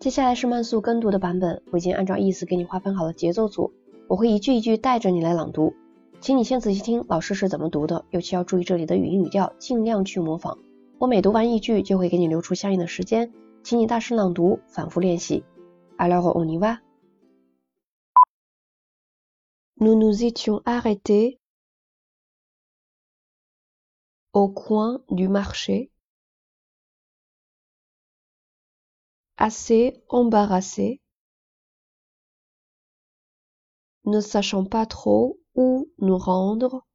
接下来是慢速跟读的版本，我已经按照意思给你划分好了节奏组，我会一句一句带着你来朗读，请你先仔细听老师是怎么读的，尤其要注意这里的语音语调，尽量去模仿。我每读完一句就会给你留出相应的时间，请你大声朗读，反复练习。Alors on y va. Nous nous étions arrêtés au coin du marché, assez embarrassés, ne sachant pas trop où nous rendre,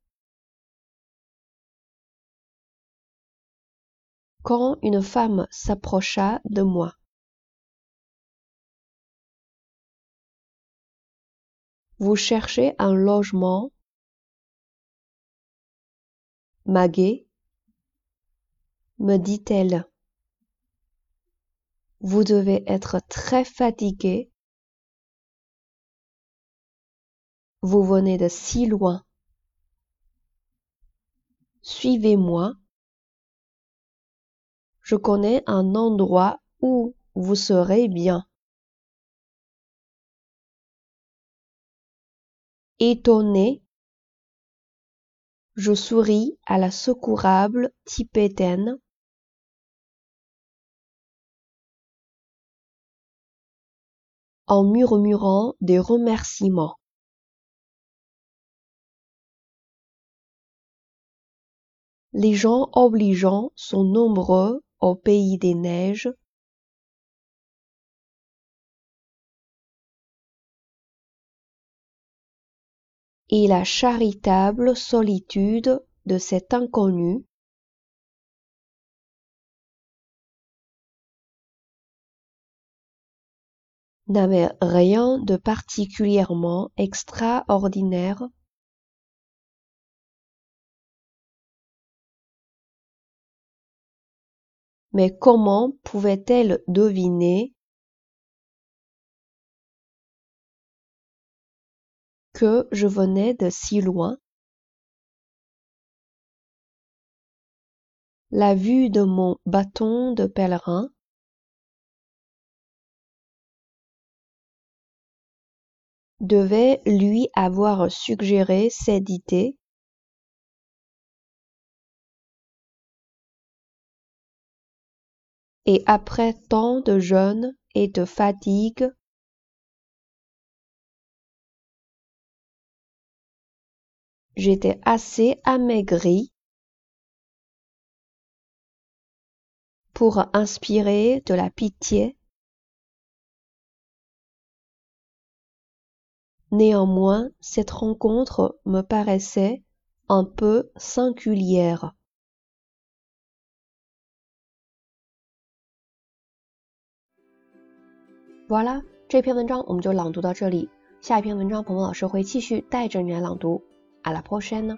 quand une femme s'approcha de moi. Vous cherchez un logement Maguet, me dit-elle. Vous devez être très fatigué. Vous venez de si loin. Suivez-moi. Je connais un endroit où vous serez bien. Étonné, je souris à la secourable tibétaine. En murmurant des remerciements. Les gens obligeants sont nombreux au pays des neiges. et la charitable solitude de cet inconnu n'avait rien de particulièrement extraordinaire mais comment pouvait-elle deviner que je venais de si loin? La vue de mon bâton de pèlerin devait lui avoir suggéré cette idée et après tant de jeûne et de fatigue j'étais assez amaigri pour inspirer de la pitié. Néanmoins, cette rencontre me paraissait un peu singulière. Voilà，这篇文章我们就朗读到这里。下一篇文章，鹏鹏老师会继续带着你来朗读。À la prochaine